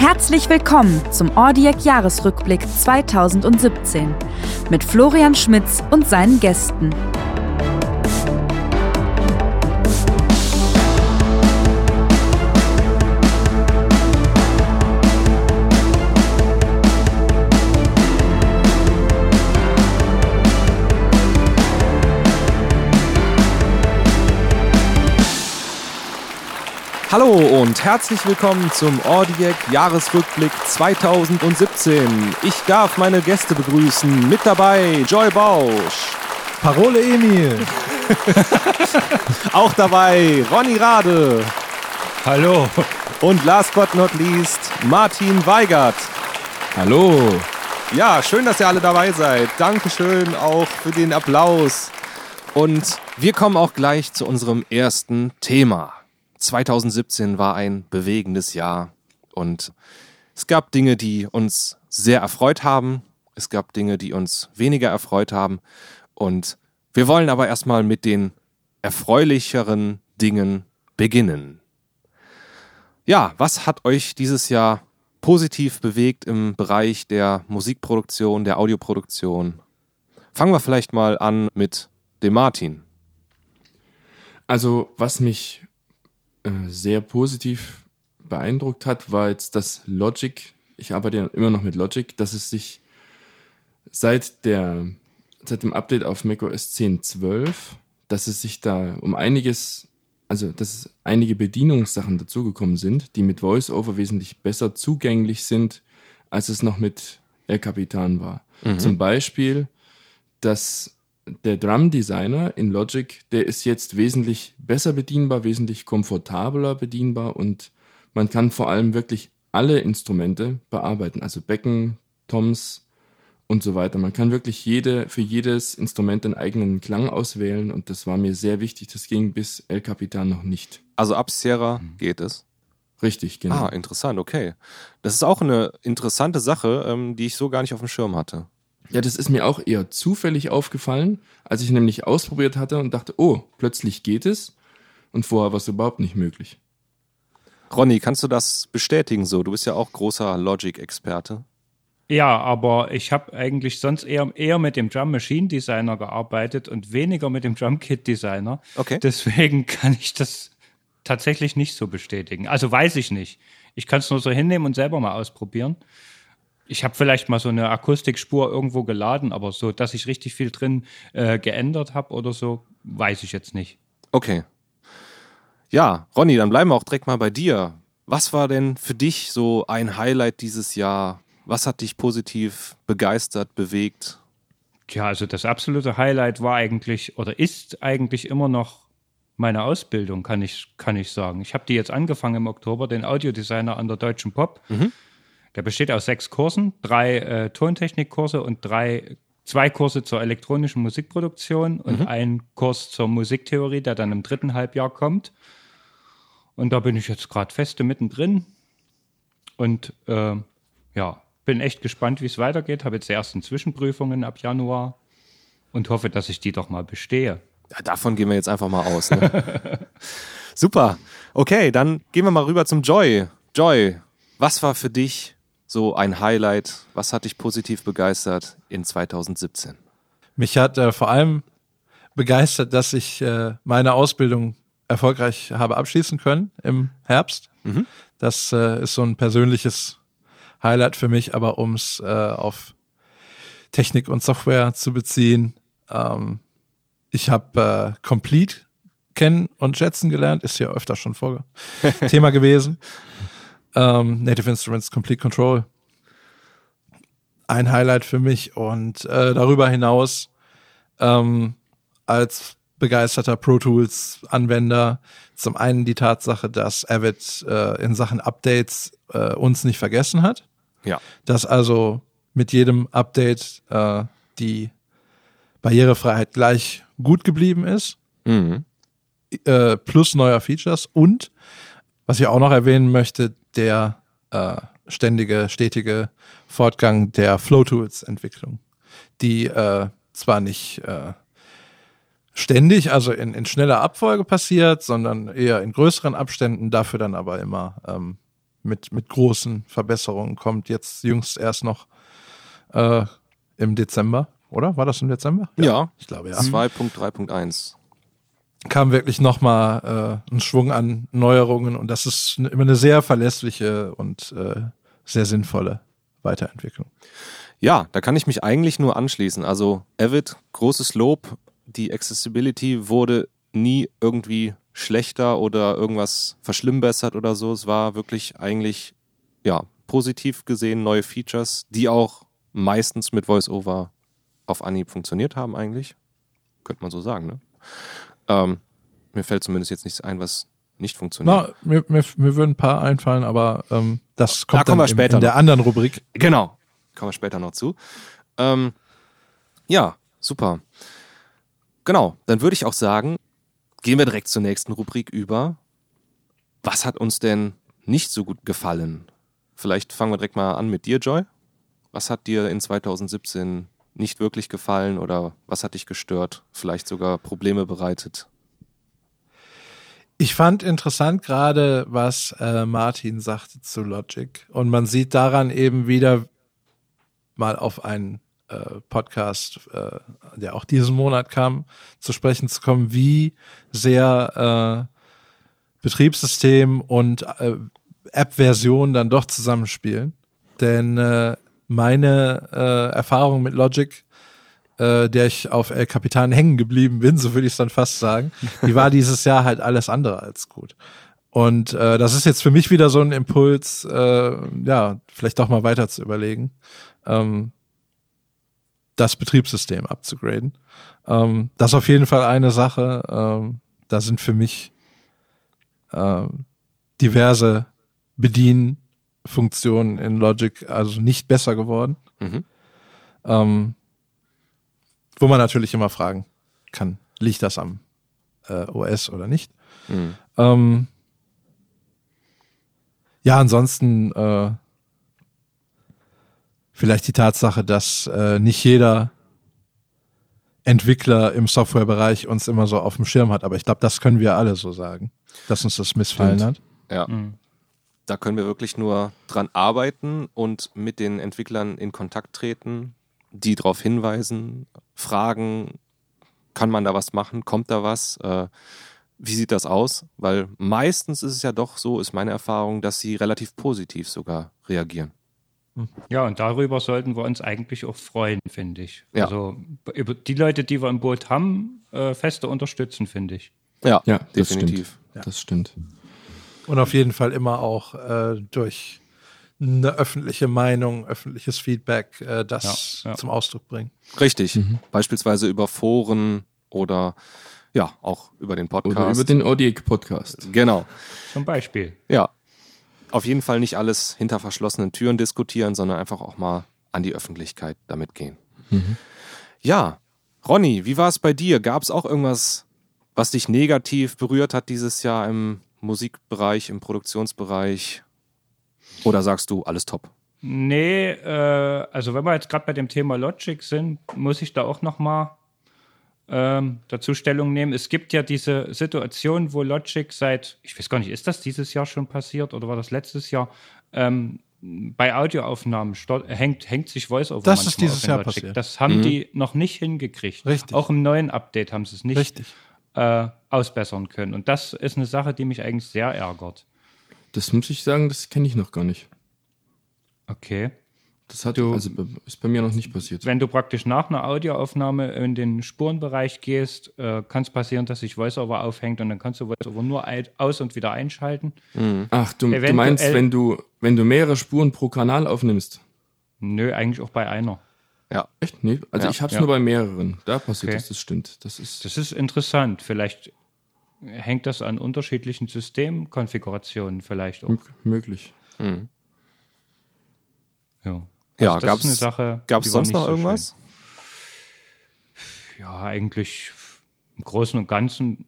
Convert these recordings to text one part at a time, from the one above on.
Herzlich willkommen zum Audiac Jahresrückblick 2017 mit Florian Schmitz und seinen Gästen. Hallo und herzlich willkommen zum Audiac Jahresrückblick 2017. Ich darf meine Gäste begrüßen. Mit dabei Joy Bausch. Parole Emil. Auch dabei Ronny Rade. Hallo. Und last but not least Martin Weigert. Hallo. Ja, schön, dass ihr alle dabei seid. Dankeschön auch für den Applaus. Und wir kommen auch gleich zu unserem ersten Thema. 2017 war ein bewegendes Jahr und es gab Dinge, die uns sehr erfreut haben. Es gab Dinge, die uns weniger erfreut haben. Und wir wollen aber erstmal mit den erfreulicheren Dingen beginnen. Ja, was hat euch dieses Jahr positiv bewegt im Bereich der Musikproduktion, der Audioproduktion? Fangen wir vielleicht mal an mit dem Martin. Also, was mich sehr positiv beeindruckt hat, war jetzt das Logic. Ich arbeite ja immer noch mit Logic, dass es sich seit der seit dem Update auf macOS 10.12, dass es sich da um einiges, also dass einige Bedienungssachen dazugekommen sind, die mit VoiceOver wesentlich besser zugänglich sind, als es noch mit El Capitan war. Mhm. Zum Beispiel, dass der Drum Designer in Logic, der ist jetzt wesentlich besser bedienbar, wesentlich komfortabler bedienbar und man kann vor allem wirklich alle Instrumente bearbeiten, also Becken, Toms und so weiter. Man kann wirklich jede, für jedes Instrument einen eigenen Klang auswählen und das war mir sehr wichtig. Das ging bis El Capitan noch nicht. Also ab Sierra mhm. geht es? Richtig, genau. Ah, interessant, okay. Das ist auch eine interessante Sache, ähm, die ich so gar nicht auf dem Schirm hatte. Ja, das ist mir auch eher zufällig aufgefallen, als ich nämlich ausprobiert hatte und dachte, oh, plötzlich geht es. Und vorher war es überhaupt nicht möglich. Ronny, kannst du das bestätigen so? Du bist ja auch großer Logic-Experte. Ja, aber ich habe eigentlich sonst eher, eher mit dem Drum Machine Designer gearbeitet und weniger mit dem Drum Kit Designer. Okay. Deswegen kann ich das tatsächlich nicht so bestätigen. Also weiß ich nicht. Ich kann es nur so hinnehmen und selber mal ausprobieren. Ich habe vielleicht mal so eine Akustikspur irgendwo geladen, aber so, dass ich richtig viel drin äh, geändert habe oder so, weiß ich jetzt nicht. Okay. Ja, Ronny, dann bleiben wir auch direkt mal bei dir. Was war denn für dich so ein Highlight dieses Jahr? Was hat dich positiv begeistert, bewegt? Ja, also das absolute Highlight war eigentlich oder ist eigentlich immer noch meine Ausbildung, kann ich, kann ich sagen. Ich habe die jetzt angefangen im Oktober, den Audiodesigner an der Deutschen Pop. Mhm. Der besteht aus sechs Kursen, drei äh, Tontechnikkurse und drei, zwei Kurse zur elektronischen Musikproduktion und mhm. ein Kurs zur Musiktheorie, der dann im dritten Halbjahr kommt. Und da bin ich jetzt gerade feste mittendrin und äh, ja, bin echt gespannt, wie es weitergeht. Habe jetzt die ersten Zwischenprüfungen ab Januar und hoffe, dass ich die doch mal bestehe. Ja, davon gehen wir jetzt einfach mal aus. Ne? Super. Okay, dann gehen wir mal rüber zum Joy. Joy, was war für dich so ein Highlight? Was hat dich positiv begeistert in 2017? Mich hat äh, vor allem begeistert, dass ich äh, meine Ausbildung erfolgreich habe abschließen können im Herbst. Mhm. Das äh, ist so ein persönliches Highlight für mich, aber um es äh, auf Technik und Software zu beziehen, ähm, ich habe äh, Complete kennen und schätzen gelernt, ist ja öfter schon vor Thema gewesen. Ähm, Native Instruments Complete Control. Ein Highlight für mich und äh, darüber hinaus ähm, als begeisterter Pro Tools Anwender zum einen die Tatsache, dass Avid äh, in Sachen Updates äh, uns nicht vergessen hat. Ja. Dass also mit jedem Update äh, die Barrierefreiheit gleich gut geblieben ist. Mhm. Äh, plus neuer Features und was ich auch noch erwähnen möchte, der äh, ständige, stetige Fortgang der Flow Tools Entwicklung, die äh, zwar nicht äh, ständig, also in, in schneller Abfolge passiert, sondern eher in größeren Abständen, dafür dann aber immer ähm, mit, mit großen Verbesserungen kommt. Jetzt jüngst erst noch äh, im Dezember, oder? War das im Dezember? Ja, Ich glaube ja. 2.3.1. Kam wirklich nochmal äh, ein Schwung an Neuerungen und das ist immer eine sehr verlässliche und äh, sehr sinnvolle Weiterentwicklung. Ja, da kann ich mich eigentlich nur anschließen. Also, Avid, großes Lob. Die Accessibility wurde nie irgendwie schlechter oder irgendwas verschlimmbessert oder so. Es war wirklich eigentlich, ja, positiv gesehen neue Features, die auch meistens mit VoiceOver auf Anhieb funktioniert haben eigentlich. Könnte man so sagen, ne? Ähm, mir fällt zumindest jetzt nichts ein, was nicht funktioniert. Na, mir, mir, mir würden ein paar einfallen, aber ähm, das kommt kommen dann später in der anderen Rubrik. Genau. Kommen wir später noch zu. Ähm, ja, super. Genau, dann würde ich auch sagen, gehen wir direkt zur nächsten Rubrik über. Was hat uns denn nicht so gut gefallen? Vielleicht fangen wir direkt mal an mit dir, Joy. Was hat dir in 2017 nicht wirklich gefallen oder was hat dich gestört? Vielleicht sogar Probleme bereitet? Ich fand interessant gerade, was äh, Martin sagte zu Logic. Und man sieht daran eben wieder mal auf einen äh, Podcast, äh, der auch diesen Monat kam, zu sprechen zu kommen, wie sehr äh, Betriebssystem und äh, App-Version dann doch zusammenspielen. Denn äh, meine äh, Erfahrung mit Logic äh, der ich auf El Capitan hängen geblieben bin, so würde ich es dann fast sagen, die war dieses Jahr halt alles andere als gut. Und äh, das ist jetzt für mich wieder so ein Impuls, äh, ja, vielleicht doch mal weiter zu überlegen, ähm, das Betriebssystem abzugraden. Ähm, das ist auf jeden Fall eine Sache. Ähm, da sind für mich ähm, diverse Bedienfunktionen in Logic also nicht besser geworden. Mhm. Ähm, wo man natürlich immer fragen kann, liegt das am äh, OS oder nicht? Mhm. Ähm, ja, ansonsten äh, vielleicht die Tatsache, dass äh, nicht jeder Entwickler im Softwarebereich uns immer so auf dem Schirm hat, aber ich glaube, das können wir alle so sagen, dass uns das missfallen Stimmt. hat. Ja. Da können wir wirklich nur dran arbeiten und mit den Entwicklern in Kontakt treten, die darauf hinweisen, fragen, kann man da was machen, kommt da was, äh, wie sieht das aus? Weil meistens ist es ja doch so, ist meine Erfahrung, dass sie relativ positiv sogar reagieren. Ja, und darüber sollten wir uns eigentlich auch freuen, finde ich. Ja. Also über die Leute, die wir im Boot haben, äh, feste unterstützen, finde ich. Ja, Ja, das definitiv. stimmt. Das stimmt. Und auf jeden Fall immer auch äh, durch eine öffentliche Meinung, öffentliches Feedback äh, das Ja, ja. zum Ausdruck bringen. Richtig. Beispielsweise über Foren oder ja, auch über den Podcast. Oder über den Odiek-Podcast. genau. Zum Beispiel. Ja. Auf jeden Fall nicht alles hinter verschlossenen Türen diskutieren, sondern einfach auch mal an die Öffentlichkeit damit gehen. Ja, Ronny, wie war es bei dir? Gab es auch irgendwas, was dich negativ berührt hat dieses Jahr im Musikbereich, im Produktionsbereich? Oder sagst du, alles top? Nee, äh, also wenn wir jetzt gerade bei dem Thema Logic sind, muss ich da auch noch mal ähm, dazu Stellung nehmen. Es gibt ja diese Situation, wo Logic seit, ich weiß gar nicht, ist das dieses Jahr schon passiert oder war das letztes Jahr, ähm, bei Audioaufnahmen hängt, hängt sich VoiceOver Das ist manchmal dieses auf Jahr Logic. passiert. Das haben die noch nicht hingekriegt. Richtig. Auch im neuen Update haben sie es nicht Richtig. Äh, ausbessern können. Und das ist eine Sache, die mich eigentlich sehr ärgert. Das muss ich sagen, das kenne ich noch gar nicht. Okay. Das hat Du- also ist bei mir noch nicht passiert. Wenn du praktisch nach einer Audioaufnahme in den Spurenbereich gehst, äh, kann es passieren, dass sich VoiceOver aufhängt und dann kannst du VoiceOver nur aus- und wieder einschalten. Ach, du, du meinst, wenn du, wenn du mehrere Spuren pro Kanal aufnimmst? Nö, eigentlich auch bei einer. Ja. Echt? Nee, also Ja. ich hab's Ja. nur bei mehreren. Da passiert Okay. das, das stimmt. Das ist Das ist interessant. Vielleicht hängt das an unterschiedlichen Systemkonfigurationen vielleicht auch. m- möglich. Ja, Ja, Also das gab's, ist eine Sache. gab's die war sonst nicht noch so irgendwas? schön. Ja, eigentlich im Großen und Ganzen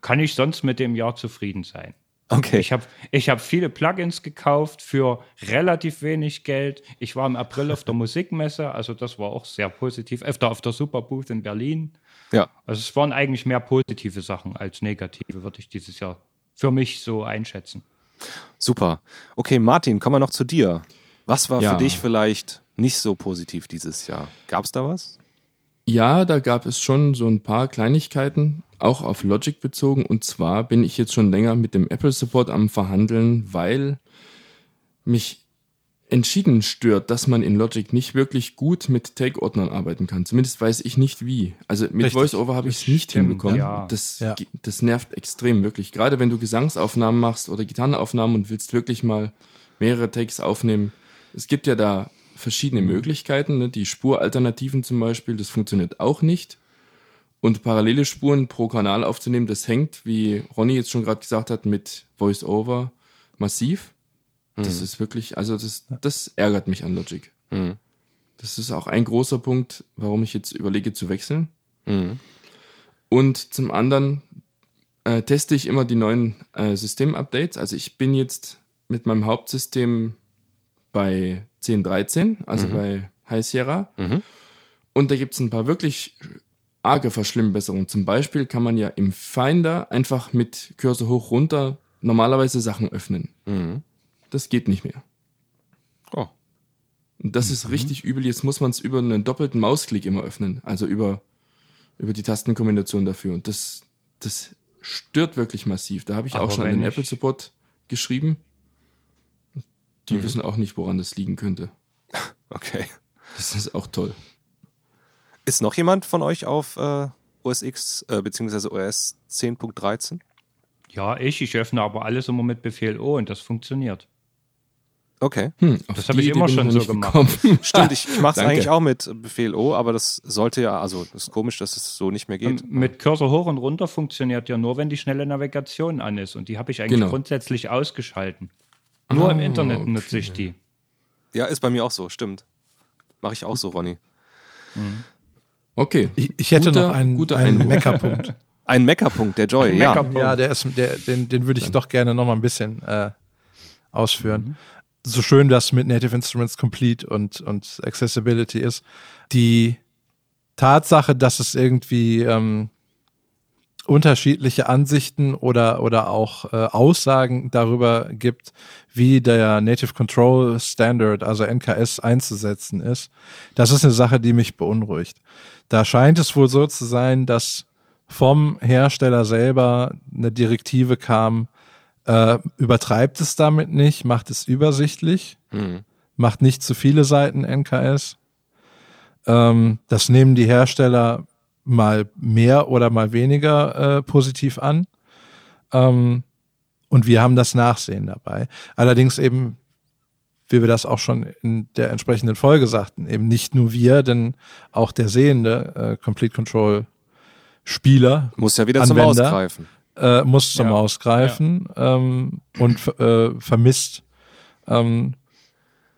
kann ich sonst mit dem Jahr zufrieden sein. Okay. Ich habe ich hab viele Plugins gekauft für relativ wenig Geld. Ich war im April auf der Musikmesse, also das war auch sehr positiv. Öfter auf der Superbooth in Berlin. ja. Also es waren eigentlich mehr positive Sachen als negative, würde ich dieses Jahr für mich so einschätzen. Super. Okay, Martin, kommen wir noch zu dir. Was war Ja. für dich vielleicht nicht so positiv dieses Jahr? Gab es da was? Ja, da gab es schon so ein paar Kleinigkeiten, auch auf Logic bezogen. Und zwar bin ich jetzt schon länger mit dem Apple Support am Verhandeln, weil mich entschieden stört, dass man in Logic nicht wirklich gut mit Take-Ordnern arbeiten kann. Zumindest weiß ich nicht wie. Also mit. VoiceOver habe ich es nicht stimmt, hinbekommen. ja. Das, Ja. das nervt extrem, wirklich. Gerade wenn du Gesangsaufnahmen machst oder Gitarrenaufnahmen und willst wirklich mal mehrere Takes aufnehmen. Es gibt ja da verschiedene Möglichkeiten. Ne? Die Spuralternativen zum Beispiel, das funktioniert auch nicht. Und parallele Spuren pro Kanal aufzunehmen, das hängt, wie Ronny jetzt schon gerade gesagt hat, mit VoiceOver massiv. Das ist wirklich, also das, das ärgert mich an Logic. Mhm. Das ist auch ein großer Punkt, warum ich jetzt überlege zu wechseln. Mhm. Und zum anderen äh, teste ich immer die neuen äh, System-Updates. Also ich bin jetzt mit meinem Hauptsystem bei 10.13, also bei High Sierra. Mhm. Und da gibt es ein paar wirklich arge Verschlimmbesserungen. Zum Beispiel kann man ja im Finder einfach mit Cursor hoch runter normalerweise Sachen öffnen. Mhm. Das geht nicht mehr. Oh. Und das ist richtig übel. Jetzt muss man es über einen doppelten Mausklick immer öffnen. Also über, über die Tastenkombination dafür. Und das, das stört wirklich massiv. Da habe ich Aber auch schon an den Apple Support geschrieben. Die wissen auch nicht, woran das liegen könnte. Okay. Das ist auch toll. Ist noch jemand von euch auf äh, OS X äh, bzw. OS 10.13? Ja, ich. Ich öffne aber alles immer mit Befehl O und das funktioniert. Okay. Hm, Das hab die ich immer schon so gemacht. Stimmt, ich, ich mache es eigentlich auch mit Befehl O, aber das sollte ja, also das ist komisch, dass es so nicht mehr geht. Und mit Cursor hoch und runter funktioniert ja nur, wenn die schnelle Navigation an ist. Und die habe ich eigentlich Genau. grundsätzlich ausgeschalten. Nur im Ah, Internet okay. nutze ich die. Ja, ist bei mir auch so, stimmt. Mache ich auch so, Ronny. Okay. Ich, ich hätte Guter- noch einen, einen. Meckerpunkt. Ein Meckerpunkt, der Joy, ja. Ja, der ist, der, den, den würde ich doch gerne noch mal ein bisschen äh, ausführen. So schön das mit Native Instruments Complete und, und Accessibility ist. Die Tatsache, dass es irgendwie ähm, unterschiedliche Ansichten oder, oder auch äh, Aussagen darüber gibt, wie der Native Control Standard, also NKS, einzusetzen ist, das ist eine Sache, die mich beunruhigt. Da scheint es wohl so zu sein, dass vom Hersteller selber eine Direktive kam, äh, übertreibt es damit nicht, macht es übersichtlich, Mhm. macht nicht zu viele Seiten NKS. Ähm, das nehmen die Hersteller mal mehr oder mal weniger äh, positiv an. Ähm, und wir haben das Nachsehen dabei. Allerdings eben, wie wir das auch schon in der entsprechenden Folge sagten, eben nicht nur wir, denn auch der sehende äh, Complete Control Spieler Muss ja wieder zum Anwender. Ausgreifen. äh, muss zum Ja. Ausgreifen ähm, und äh, vermisst ähm,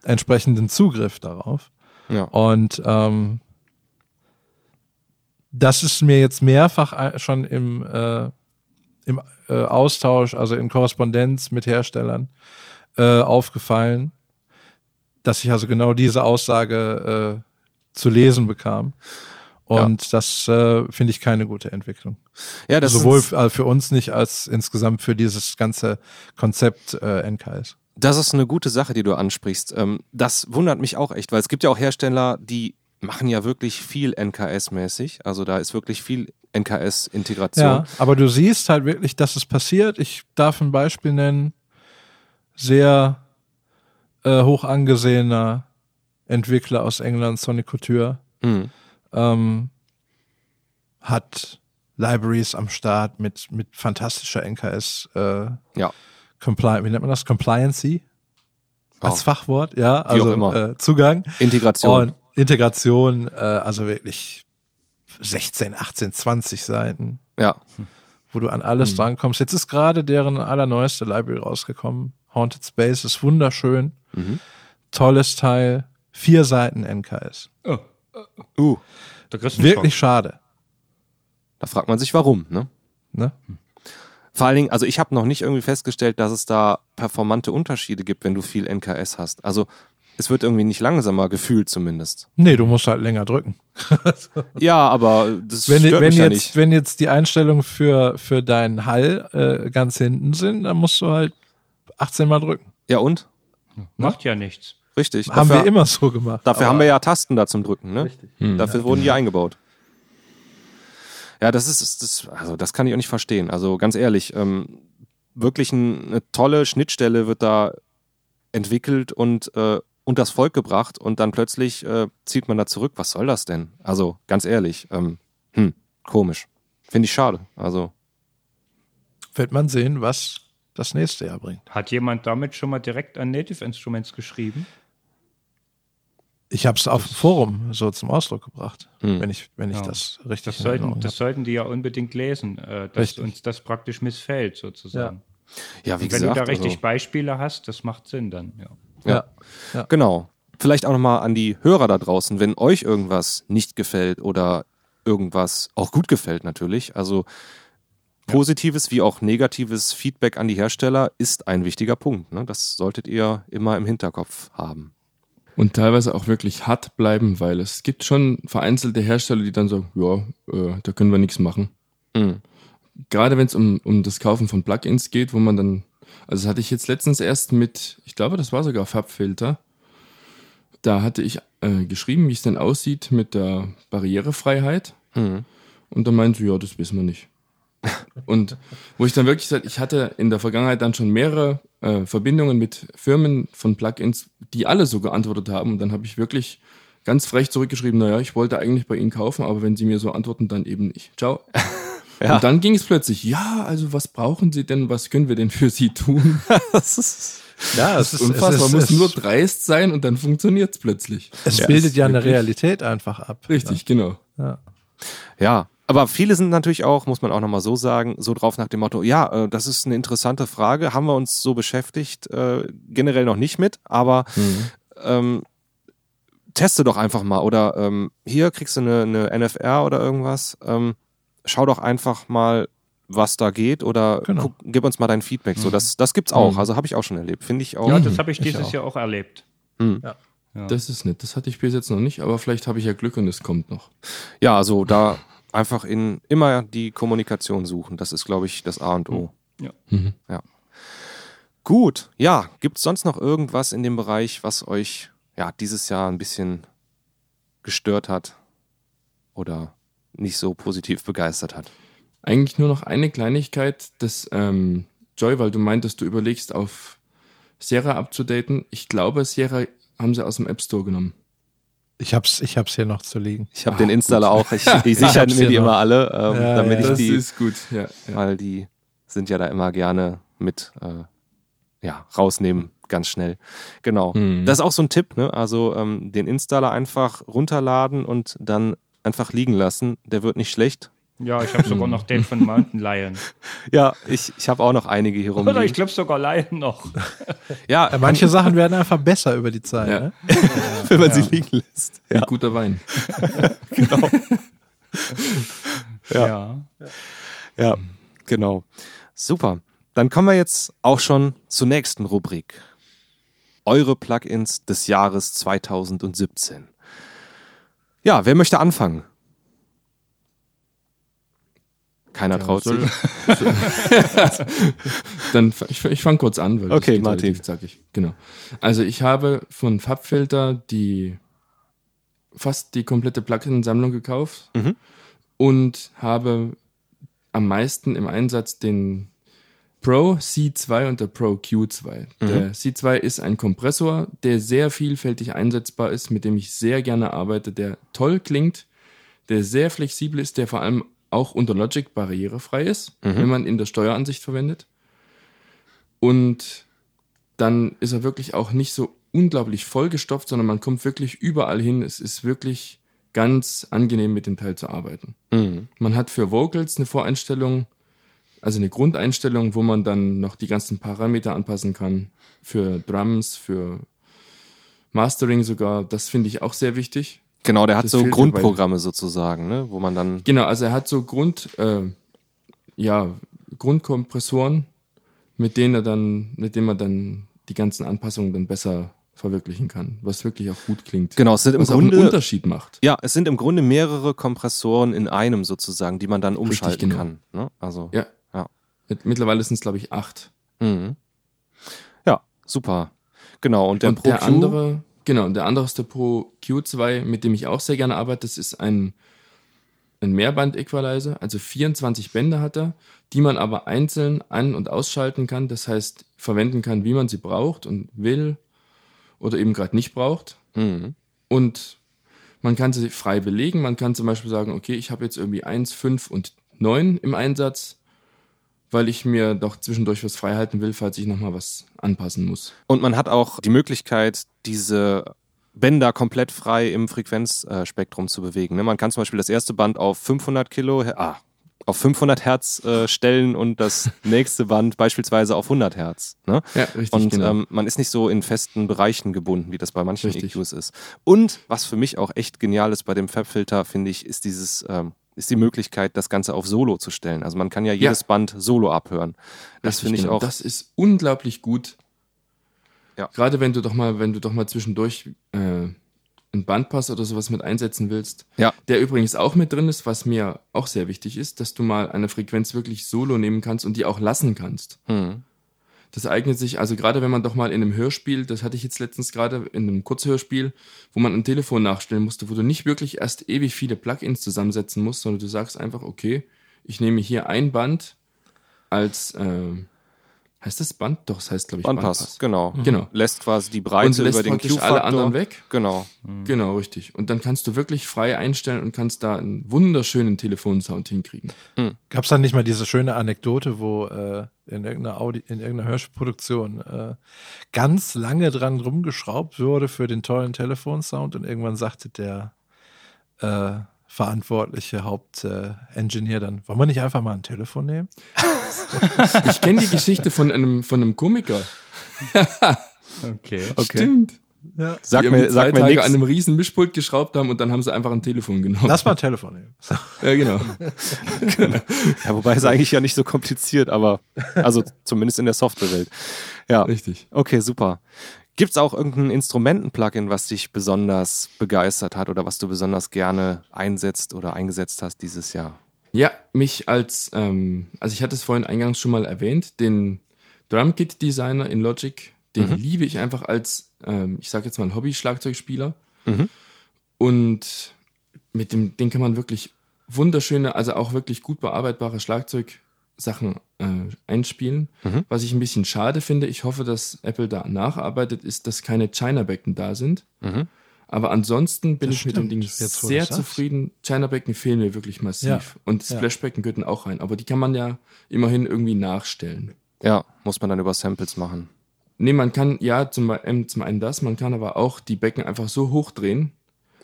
entsprechenden Zugriff darauf. Ja. Und ähm, das ist mir jetzt mehrfach schon im, äh, im äh, Austausch, also in Korrespondenz mit Herstellern äh, aufgefallen, dass ich also genau diese Aussage äh, zu lesen bekam. Und das äh, finde ich keine gute Entwicklung. Ja, das Sowohl äh, für uns nicht als insgesamt für dieses ganze Konzept äh, NKS. das ist eine gute Sache, die du ansprichst. Ähm, das wundert mich auch echt, weil es gibt ja auch Hersteller, die machen ja wirklich viel NKS-mäßig. Also da ist wirklich viel NKS-Integration. Ja, aber du siehst halt wirklich, dass es passiert. Ich darf ein Beispiel nennen. Sehr äh, hoch angesehener Entwickler aus England, Sonic Couture, Mhm. ähm, hat Libraries am Start mit, mit fantastischer NKS äh, Ja. Compli wie nennt man das? Compliancy? Als Oh. Fachwort, ja, also immer. äh, Zugang. Integration. Und Integration, äh, also wirklich 16, 18, 20 Seiten, ja. wo du an alles Mhm. drankommst. Jetzt ist gerade deren allerneueste Library rausgekommen. Haunted Space ist wunderschön. Mhm. Tolles Teil. Vier Seiten NKS. Oh, Uh, da kriegst du einen Wirklich schade. da fragt man sich, warum, ne? Ne? Vor allen Dingen, also ich habe noch nicht irgendwie festgestellt, dass es da performante Unterschiede gibt, wenn du viel NKS hast. Also es wird irgendwie nicht langsamer gefühlt zumindest. Nee, du musst halt länger drücken. Ja, aber das Wenn, stört wenn, mich ja jetzt, nicht. wenn jetzt die Einstellungen für, für deinen Hall äh, ganz hinten sind, dann musst du halt 18 Mal drücken. Ja und? Macht ja nichts. Richtig. Haben dafür wir immer so gemacht. dafür haben wir ja Tasten da zum Drücken, ne? Dafür wurden die eingebaut. Ja, das ist, das, also das kann ich auch nicht verstehen. Also ganz ehrlich, ähm, wirklich ein, eine tolle Schnittstelle wird da entwickelt und äh, und das Volk gebracht und dann plötzlich äh, zieht man da zurück. Was soll das denn? Also ganz ehrlich, ähm, hm, komisch. Finde ich schade. Also wird man sehen, was das nächste Jahr bringt. Hat jemand damit schon mal direkt an Native Instruments geschrieben? Ich habe es auf dem Forum so zum Ausdruck gebracht, Hm. wenn ich, wenn ich Ja. das richtig Das sollten, das hab. sollten die ja unbedingt lesen, äh, dass Richtig. uns das praktisch missfällt, sozusagen. ja, wie Und wenn gesagt, du da richtig also, Beispiele hast, das macht Sinn dann, ja. Ja. Genau. Vielleicht auch nochmal an die Hörer da draußen, wenn euch irgendwas nicht gefällt oder irgendwas auch gut gefällt natürlich. Also positives wie auch negatives Feedback an die Hersteller ist ein wichtiger Punkt. Ne? Das solltet ihr immer im Hinterkopf haben. Und teilweise auch wirklich hart bleiben, weil es gibt schon vereinzelte Hersteller, die dann so, ja, äh, da können wir nichts machen. Mhm. Gerade wenn es um, um das Kaufen von Plugins geht, wo man dann, also das hatte ich jetzt letztens erst mit, ich glaube, das war sogar Farbfilter. Da hatte ich äh, geschrieben, wie es denn aussieht mit der Barrierefreiheit. Mhm. Und dann meinte sie, ja, das wissen wir nicht. Und wo ich dann wirklich gesagt, ich hatte in der Vergangenheit dann schon mehrere äh, Verbindungen mit Firmen von Plugins, die alle so geantwortet haben. Und dann habe ich wirklich ganz frech zurückgeschrieben, naja, ich wollte eigentlich bei Ihnen kaufen, aber wenn Sie mir so antworten, dann eben nicht. Ciao. Ja. Und dann ging es plötzlich, ja, also was brauchen Sie denn, was können wir denn für Sie tun? Das ist Ja, Das ist unfassbar, man muss nur dreist sein und dann funktioniert es plötzlich. es Ja, bildet ja eine Realität einfach ab. Richtig, genau. Ja. Ja, aber viele sind natürlich auch, muss man auch nochmal so sagen, so drauf nach dem Motto, ja, äh, das ist eine interessante Frage, haben wir uns so beschäftigt, äh, generell noch nicht mit, aber ähm, teste doch einfach mal oder ähm, hier kriegst du eine, eine NFR oder irgendwas, ähm, schau doch einfach mal, was da geht oder Genau. guck, gib uns mal dein Feedback. So, das, das gibt's auch, also habe ich auch schon erlebt, finde ich auch. Ja, das habe ich ich dieses auch. Jahr auch erlebt. Hm. Ja. Das ist nett. Das hatte ich bis jetzt noch nicht, aber vielleicht habe ich ja Glück und es kommt noch. Ja, also da einfach in immer die Kommunikation suchen, das ist, glaube ich, das A und O. Ja. Ja. Gut, ja, gibt's sonst noch irgendwas in dem Bereich, was euch ja dieses Jahr ein bisschen gestört hat oder nicht so positiv begeistert hat? Eigentlich nur noch eine Kleinigkeit, das ähm, Joy, weil du meintest, du überlegst auf Sierra abzudaten. Ich glaube, Sierra haben sie aus dem App Store genommen. Ich hab's, ich hab's hier noch zu liegen. Ich habe den Installer auch, ich, ich sichere mir die noch. immer alle, ähm, Ja, damit ja. ich Das die, ist gut, ja. ja. weil die sind ja da immer gerne mit äh, ja, rausnehmen, ganz schnell. Genau. Hm. Das ist auch so ein Tipp, ne? Also ähm, den Installer einfach runterladen und dann einfach liegen lassen. Der wird nicht schlecht. Ja, ich habe sogar noch den von Mountain Lion. Ja, ich, ich habe auch noch einige hier Oder ich glaube sogar Lion noch. Ja, Ja, manche Sachen werden einfach besser über die Zeit. Ja. Ne? wenn man sie liegen lässt. Wie guter Wein. Ja. Ja, genau. Super. Dann kommen wir jetzt auch schon zur nächsten Rubrik. Eure Plugins des Jahres 2017. Ja, wer möchte anfangen? Keiner traut sich. Dann ich, ich fange kurz an, weil Okay, Martin. relativ zackig. Genau. Also ich habe von Farbfilter die fast die komplette Plugin-Sammlung gekauft Mhm. und habe am meisten im Einsatz den Pro C2 und der Pro Q2. Mhm. Der C2 ist ein Kompressor, der sehr vielfältig einsetzbar ist, mit dem ich sehr gerne arbeite, der toll klingt, der sehr flexibel ist, der vor allem auch unter Logic barrierefrei ist, wenn man in der Steueransicht verwendet. Und dann ist er wirklich auch nicht so unglaublich vollgestopft, sondern man kommt wirklich überall hin. Es ist wirklich ganz angenehm, mit dem Teil zu arbeiten. Mhm. Man hat für Vocals eine Voreinstellung, also eine Grundeinstellung, wo man dann noch die ganzen Parameter anpassen kann. Für Drums, für Mastering sogar. Das finde ich auch sehr wichtig. Genau, der hat Das so Grundprogramme sozusagen, ne? wo man dann. Genau, also er hat so Grund, äh, ja, Grundkompressoren, mit denen er dann, mit denen man dann die ganzen Anpassungen dann besser verwirklichen kann, was wirklich auch gut klingt. Genau, es sind im was auch einen Grunde. Unterschied macht. Ja, es sind im Grunde mehrere Kompressoren in einem sozusagen, die man dann umschalten genau. kann. Ne? Also, Ja. Ja. Mit- Mittlerweile sind es, glaube ich, acht. Mhm. super. Genau, und der und Pro der Q, andere, genau, und der andere ist der Pro Q2, mit dem ich auch sehr gerne arbeite. Das ist ein, ein Mehrband-Equalizer, also 24 Bänder hat er, die man aber einzeln an- und ausschalten kann. Das heißt, verwenden kann, wie man sie braucht und will oder eben gerade nicht braucht. Mhm. Und man kann sie frei belegen. Man kann zum Beispiel sagen, okay, ich habe jetzt irgendwie 1, 5 und 9 im Einsatz, weil ich mir doch zwischendurch was frei halten will, falls ich nochmal was anpassen muss. Und man hat auch die Möglichkeit, diese Bänder komplett frei im Frequenzspektrum zu bewegen. ne? Man kann zum Beispiel das erste Band auf 500 Kilo, ah, auf 500 Hertz äh, stellen und das nächste Band beispielsweise auf 100 Hertz. Ne? Ja, richtig, Und genau. ähm, man ist nicht so in festen Bereichen gebunden, wie das bei manchen Richtig. EQs ist. Und was für mich auch echt genial ist bei dem Fabfilter, finde ich, ist dieses ähm, ist die Möglichkeit, das Ganze auf Solo zu stellen. Also man kann ja jedes Band Solo abhören. Das finde ich genau. auch. Das ist unglaublich gut. Ja. Gerade wenn du doch mal, wenn du doch mal zwischendurch äh, einen Bandpass oder sowas mit einsetzen willst. Ja. Der übrigens auch mit drin ist, was mir auch sehr wichtig ist, dass du mal eine Frequenz wirklich solo nehmen kannst und die auch lassen kannst. hm. Das eignet sich, also gerade wenn man doch mal in einem Hörspiel, das hatte ich jetzt letztens gerade in einem Kurzhörspiel, wo man ein Telefon nachstellen musste, wo du nicht wirklich erst ewig viele Plugins zusammensetzen musst, sondern du sagst einfach, okay, ich nehme hier ein Band als, äh, heißt das Band? Doch, es heißt, glaube ich, Bandpass, Bandpass. genau. Genau. Lässt quasi die Breite Und lässt über den Q-Faktor. alle anderen weg. Genau. Genau, richtig. Und dann kannst du wirklich frei einstellen und kannst da einen wunderschönen Telefonsound hinkriegen. Gab es dann nicht mal diese schöne Anekdote, wo äh, in irgendeiner Audi, in irgendeiner Hörspielproduktion äh, ganz lange dran rumgeschraubt wurde für den tollen Telefonsound und irgendwann sagte der äh, verantwortliche Hauptingenieur dann, wollen wir nicht einfach mal ein Telefon nehmen? Ich kenne die Geschichte von einem, von einem Komiker. Okay. Stimmt. Sag die mir, sag mir Tage an einem riesen Mischpult geschraubt haben und dann haben sie einfach ein Telefon genommen. Lass mal ein Telefon nehmen. ja, genau. Ja, wobei es eigentlich ja nicht so kompliziert, aber also zumindest in der Softwarewelt. Ja, Richtig. okay, super. Gibt es auch irgendein Instrumenten-Plugin, was dich besonders begeistert hat oder was du besonders gerne einsetzt oder eingesetzt hast dieses Jahr? Ja, mich als, ähm, also ich hatte es vorhin eingangs schon mal erwähnt, den Drumkit-Designer in Logic, den liebe ich einfach als, ähm, ich sage jetzt mal, Hobby-Schlagzeugspieler. Mhm. Und mit dem, den kann man wirklich wunderschöne, also auch wirklich gut bearbeitbare Schlagzeugsachen äh, einspielen. Mhm. Was ich ein bisschen schade finde, ich hoffe, dass Apple da nacharbeitet, ist, dass keine China-Becken da sind. Mhm. Aber ansonsten bin Das ich mit dem stimmt, Ding jetzt, sehr zufrieden. China-Becken fehlen mir wirklich massiv. Ja. Und Ja. Splashbecken gehören auch rein. Aber die kann man ja immerhin irgendwie nachstellen. Ja, muss man dann über Samples machen. Nee, man kann, ja, zum, ähm, zum einen das, man kann aber auch die Becken einfach so hochdrehen,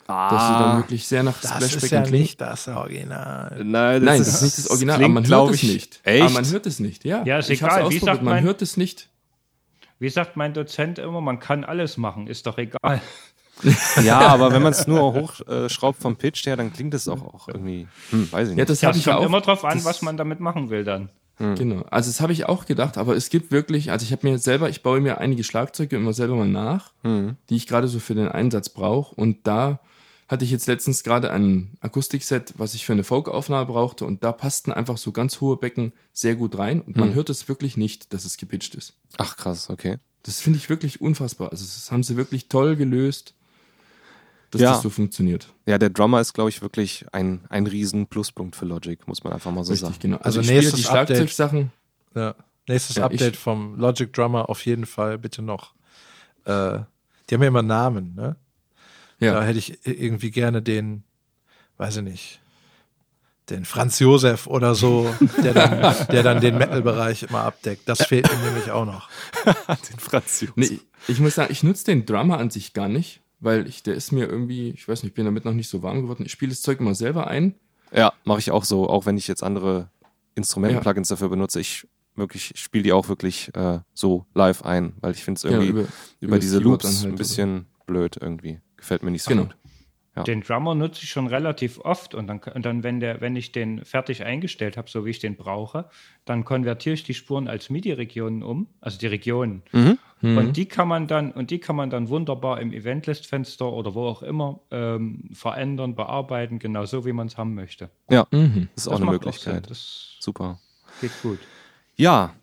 dass sie dann wirklich sehr nach Das Splashbecken ist ja klingen. nicht das Original. Nein, Nein, das ist nicht das Original, aber klingt, man glaub hört es ich- nicht. Echt? Aber man hört es nicht, ja. Ja, ist ich egal. Wie sagt man man- hört es nicht. Wie sagt mein Dozent immer, man kann alles machen, ist doch egal. Ja, aber wenn man es nur hochschraubt äh, schraubt vom Pitch her, dann klingt es auch, auch irgendwie, hm, weiß ich nicht. Ja, das es ja kommt auch. immer drauf an, das- was man damit machen will dann. Genau. Also das habe ich auch gedacht, aber es gibt wirklich, also ich habe mir selber, ich baue mir einige Schlagzeuge immer selber mal nach, Hm. die ich gerade so für den Einsatz brauche. Und da hatte ich jetzt letztens gerade ein Akustikset, was ich für eine Folk-Aufnahme brauchte und da passten einfach so ganz hohe Becken sehr gut rein und man hört es wirklich nicht, dass es gepitcht ist. Ach krass, okay. Das finde ich wirklich unfassbar. Also das haben sie wirklich toll gelöst, dass Ja. das so funktioniert. Ja, der Drummer ist, glaube ich, wirklich ein, ein riesen Pluspunkt für Logic, muss man einfach mal so Richtig, sagen. genau. Also Also, ich nächstes die Update. Schlagzeugsachen. Ja. Nächstes Ja, Update vom Logic Drummer auf jeden Fall bitte noch. Äh, die haben ja immer Namen, ne? Da Ja, hätte ich irgendwie gerne den, weiß ich nicht, den Franz Josef oder so, der dann, der dann den Metal-Bereich immer abdeckt. Das fehlt mir nämlich auch noch. Den Franz Jus. Nee, ich muss sagen, ich nutze den Drummer an sich gar nicht, weil ich, der ist mir irgendwie, ich weiß nicht, ich bin damit noch nicht so warm geworden. Ich spiele das Zeug immer selber ein. Ja, mache ich auch so, auch wenn ich jetzt andere Instrumenten-Plugins dafür benutze. Ich wirklich, ich spiele die auch wirklich äh, so live ein, weil ich finde es irgendwie Ja, über, über- über diese Loops halt, ein bisschen blöd irgendwie. Gefällt mir nicht so Genau. gut. Ja. Den Drummer nutze ich schon relativ oft und dann, und dann wenn, der, wenn ich den fertig eingestellt habe, so wie ich den brauche, dann konvertiere ich die Spuren als MIDI-Regionen um, also die Regionen. Mhm. Und die kann man dann und die kann man dann wunderbar im Eventlist-Fenster oder wo auch immer ähm, verändern, bearbeiten, genau so wie man es haben möchte. Ja, Mhm. das ist auch Das eine macht Möglichkeit. Sinn. Das Super. geht gut. Ja.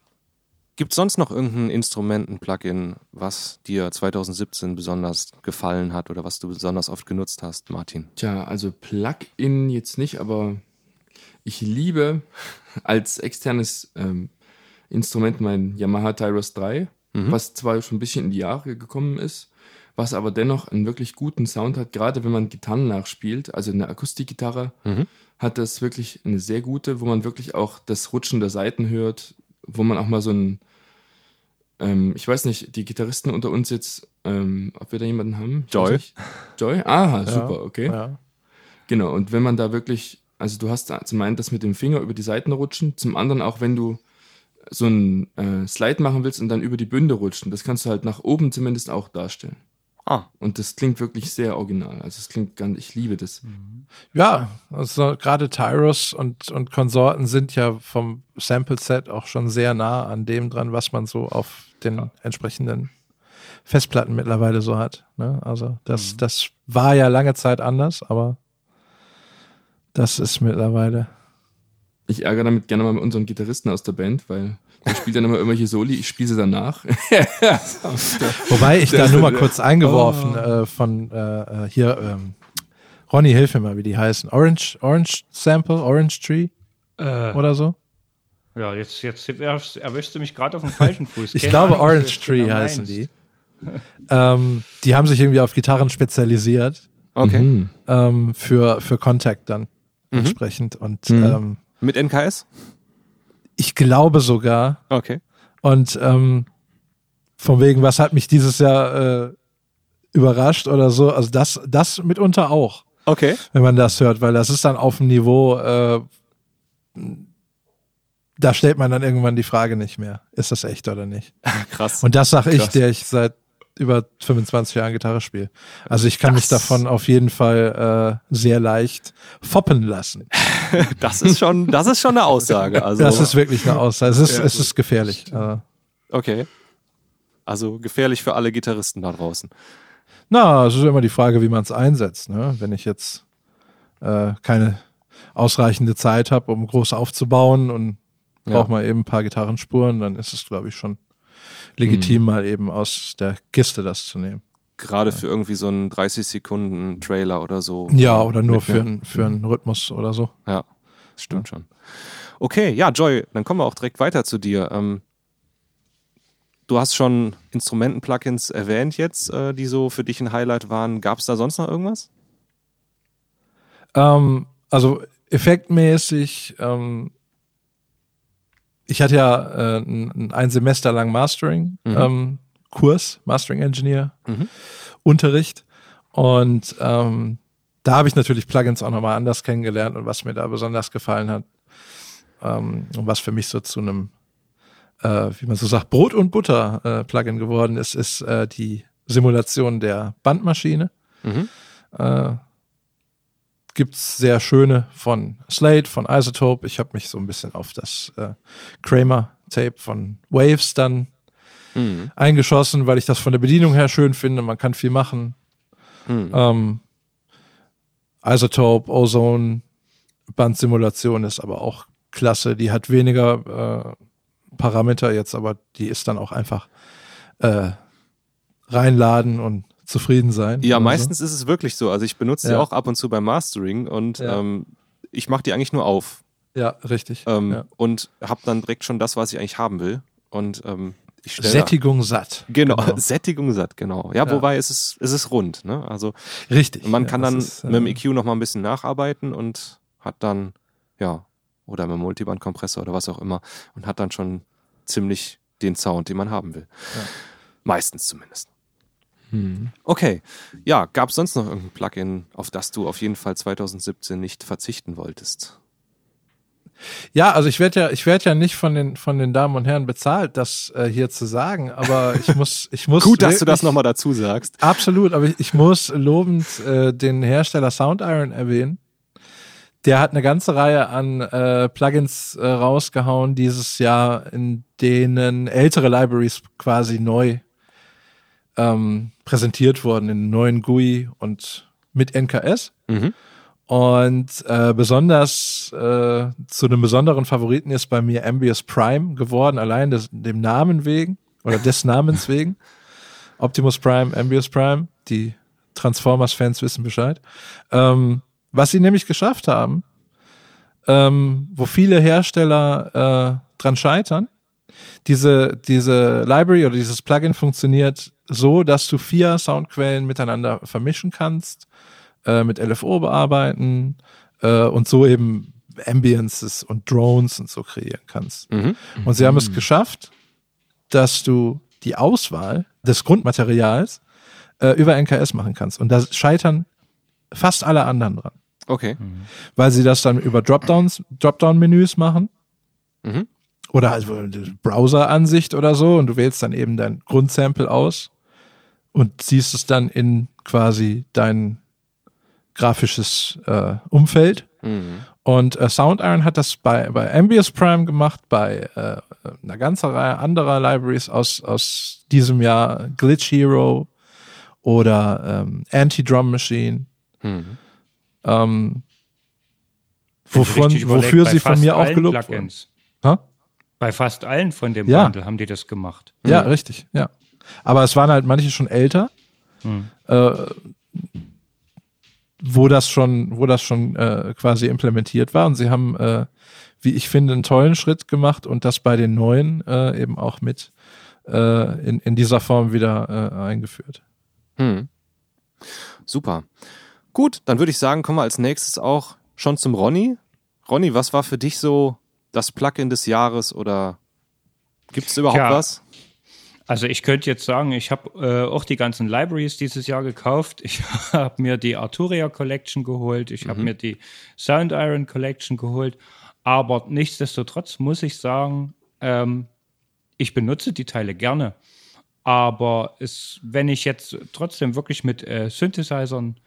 Gibt es sonst noch irgendein Instrumenten-Plugin, was dir 2017 besonders gefallen hat oder was du besonders oft genutzt hast, Martin? Tja, also Plugin jetzt nicht, aber ich liebe als externes ähm, Instrument mein Yamaha Tyros 3, was zwar schon ein bisschen in die Jahre gekommen ist, was aber dennoch einen wirklich guten Sound hat, gerade wenn man Gitarren nachspielt, also eine Akustikgitarre, hat das wirklich eine sehr gute, wo man wirklich auch das Rutschen der Saiten hört, wo man auch mal so ein, ähm, ich weiß nicht, die Gitarristen unter uns jetzt, ähm, ob wir da jemanden haben? Joy. Joy? Aha, super, okay. Ja. Genau, und wenn man da wirklich, also du hast zum einen das mit dem Finger über die Seiten rutschen, zum anderen auch, wenn du so einen äh, Slide machen willst und dann über die Bünde rutschen, das kannst du halt nach oben zumindest auch darstellen. Ah, Und das klingt wirklich sehr original. Also es klingt ganz, ich liebe das. Ja, also gerade Tyros und, und Konsorten sind ja vom Sample-Set auch schon sehr nah an dem dran, was man so auf den entsprechenden Festplatten mittlerweile so hat. Ne? Also das, das war ja lange Zeit anders, aber das ist mittlerweile. Ich ärgere damit gerne mal mit unseren Gitarristen aus der Band, weil der spielt dann immer irgendwelche Soli, ich spiele sie danach. Wobei ich da nur mal kurz eingeworfen äh, von äh, äh, hier, ähm, Ronny, hilf mir mal, wie die heißen. Orange, Orange Sample, Orange Tree Äh, oder so? ja, jetzt, jetzt erwischst du mich gerade auf dem falschen Fuß. Ich Keine glaube, Ahnung, Orange Tree genau heißen meinst. die. ähm, die haben sich irgendwie auf Gitarren spezialisiert okay. Mhm. ähm, für, für Contact dann entsprechend. Und Mhm. ähm, Mit NKS? Ich glaube sogar, Okay. und ähm, von wegen, was hat mich dieses Jahr äh, überrascht oder so, also das, das mitunter auch, Okay. wenn man das hört, weil das ist dann auf dem Niveau, äh, da stellt man dann irgendwann die Frage nicht mehr, ist das echt oder nicht? Krass. Und das sage ich, der ich seit über 25 Jahren Gitarre spiele. Also ich kann mich Das- davon auf jeden Fall äh, sehr leicht foppen lassen. das ist schon, das ist schon eine Aussage. Also, Das ist wirklich eine Aussage. Es ist, es ist gefährlich. Äh, okay. Also gefährlich für alle Gitarristen da draußen. na, es ist immer die Frage, wie man es einsetzt. Ne? Wenn ich jetzt äh, keine ausreichende Zeit habe, um groß aufzubauen und Ja. brauche mal eben ein paar Gitarrenspuren, dann ist es, glaube ich, schon legitim, mal eben aus der Kiste das zu nehmen. Gerade für irgendwie so einen 30 Sekunden Trailer oder so. Ja, oder nur für, einen- für einen Rhythmus oder so. Ja, das stimmt schon. Okay, ja, Joy, dann kommen wir auch direkt weiter zu dir. Ähm, du hast schon Instrumenten-Plugins erwähnt jetzt, äh, die so für dich ein Highlight waren. Gab es da sonst noch irgendwas? Ähm, also effektmäßig, ähm, ich hatte ja äh, ein, ein Semester lang Mastering ähm, Kurs, Mastering Engineer Mhm. Unterricht und ähm, da habe ich natürlich Plugins auch nochmal anders kennengelernt und was mir da besonders gefallen hat ähm, und was für mich so zu einem, äh, wie man so sagt, Brot und Butter äh, Plugin geworden ist, ist äh, die Simulation der Bandmaschine. Mhm. Äh, gibt's sehr schöne von Slate, von Isotope. Ich habe mich so ein bisschen auf das äh, Kramer-Tape von Waves dann Mhm. eingeschossen, weil ich das von der Bedienung her schön finde. Man kann viel machen. Mhm. Ähm, Isotope, Ozone, Bandsimulation ist aber auch klasse. Die hat weniger äh, Parameter jetzt, aber die ist dann auch einfach äh, reinladen und zufrieden sein. Ja, oder so. meistens ist es wirklich so. Also ich benutze die Ja. auch ab und zu beim Mastering und Ja. ähm, ich mache die eigentlich nur auf Ja, richtig. ähm, ja. und habe dann direkt schon das, was ich eigentlich haben will. Und ähm, ich stelle Sättigung satt. Genau, Sättigung satt, genau. Ja, wobei es ist, es ist rund. Ne? Also Richtig. man kann dann ist, äh, mit dem EQ noch mal ein bisschen nacharbeiten und hat dann, ja, oder mit dem Multiband-Kompressor oder was auch immer und hat dann schon ziemlich den Sound, den man haben will. Meistens zumindest. Okay, ja, gab es sonst noch irgendein Plugin, auf das du auf jeden Fall 2017 nicht verzichten wolltest? Ja, also ich werde ja, ich werde ja nicht von den von den Damen und Herren bezahlt, das äh, hier zu sagen, aber ich muss, ich muss Gut, dass du das nochmal dazu sagst. Absolut, aber ich, ich muss lobend äh, den Hersteller SoundIron erwähnen. Der hat eine ganze Reihe an äh, Plugins äh, rausgehauen dieses Jahr, in denen ältere Libraries quasi neu ähm, präsentiert wurden, in neuen GUI und mit NKS. Mhm. Und äh, besonders äh, zu einem besonderen Favoriten ist bei mir Ambius Prime geworden, allein des, dem Namen wegen oder des Namens wegen. Optimus Prime, Ambius Prime, die Transformers-Fans wissen Bescheid. Ähm, was sie nämlich geschafft haben, ähm, wo viele Hersteller äh, dran scheitern, diese, diese Library oder dieses Plugin funktioniert so, dass du vier Soundquellen miteinander vermischen kannst, äh, mit LFO bearbeiten äh, und so eben Ambiences und Drones und so kreieren kannst. Mhm. Und sie haben es geschafft, dass du die Auswahl des Grundmaterials äh, über NKS machen kannst. Und da scheitern fast alle anderen dran. Okay. Weil sie das dann über Dropdowns, Dropdown-Menüs machen. Mhm. Oder also Browser-Ansicht oder so. Und du wählst dann eben dein Grundsample aus und ziehst es dann in quasi dein grafisches äh, Umfeld. Mhm. Und äh, SoundIron hat das bei, bei Ambius Prime gemacht, bei äh, einer ganzen Reihe anderer Libraries aus, aus diesem Jahr, Glitch Hero oder ähm, Anti-Drum Machine. Mhm. Ähm, wovon, wofür sie von mir auch gelobt wurden. Ha? Bei fast allen von dem Ja. Bundle haben die das gemacht. Ja, richtig, ja. Aber es waren halt manche schon älter, Hm. äh, wo das schon, wo das schon äh, quasi implementiert war. Und sie haben, äh, wie ich finde, einen tollen Schritt gemacht und das bei den neuen äh, eben auch mit äh, in, in dieser Form wieder äh, eingeführt. Hm. Super. Gut, dann würde ich sagen, kommen wir als nächstes auch schon zum Ronny. Ronny, was war für dich so das Plugin des Jahres oder gibt es überhaupt Tja. was? Also ich könnte jetzt sagen, ich habe äh, auch die ganzen Libraries dieses Jahr gekauft. Ich habe mir die Arturia Collection geholt, ich habe mir die Sound Iron Collection geholt. Aber nichtsdestotrotz muss ich sagen, ähm, ich benutze die Teile gerne. Aber es, wenn ich jetzt trotzdem wirklich mit äh, Synthesizern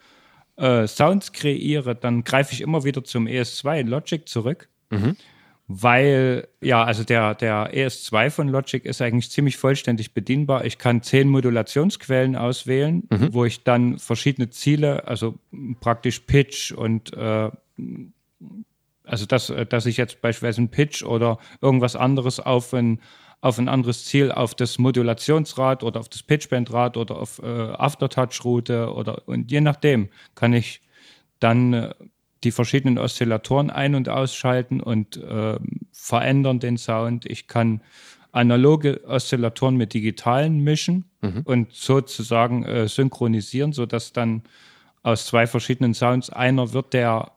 äh, Sounds kreiere, dann greife ich immer wieder zum ES2 in Logic zurück. Weil, ja, also der, der ES2 von Logic ist eigentlich ziemlich vollständig bedienbar. Ich kann zehn Modulationsquellen auswählen, wo ich dann verschiedene Ziele, also praktisch Pitch und äh, also dass, äh, dass ich jetzt beispielsweise einen Pitch oder irgendwas anderes auf ein, auf ein anderes Ziel, auf das Modulationsrad oder auf das Pitchbandrad oder auf äh, Aftertouch-Route oder und je nachdem kann ich dann äh, die verschiedenen Oszillatoren ein- und ausschalten und äh, verändern den Sound. Ich kann analoge Oszillatoren mit digitalen mischen und sozusagen äh, synchronisieren, sodass dann aus zwei verschiedenen Sounds einer wird, der,